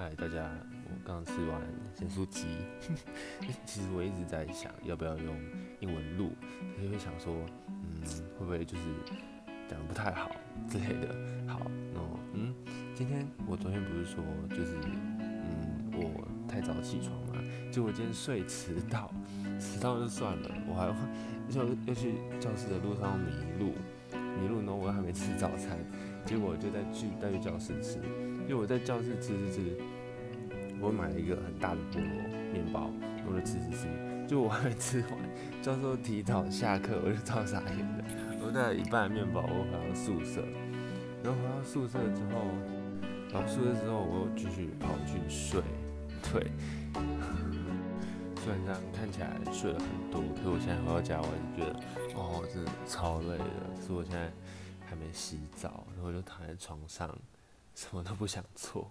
嗨，大家，我刚吃完咸酥鸡。其实我一直在想，要不要用英文录，就会想说，嗯，会不会就是讲的不太好之类的。好，那嗯，今天我昨天不是说，就是嗯，我太早起床嘛，就我今天睡迟到，迟到就算了，我还要要去教室的路上迷路，迷路呢，我还没吃早餐，结果就在去带去教室吃。因为我在教室吃吃吃，我买了一个很大的菠萝面包，我就吃吃吃，就我还没吃完，教授提早下课，我就超傻眼的。我带了一半面包，我回到宿舍，然后回到宿舍之后，然后宿舍之后，我又继续跑去睡。对，虽然这样看起来睡了很多，可是我现在回到家，我还是觉得，哦，真的超累的。可是我现在还没洗澡，然后就躺在床上。什么都不想做。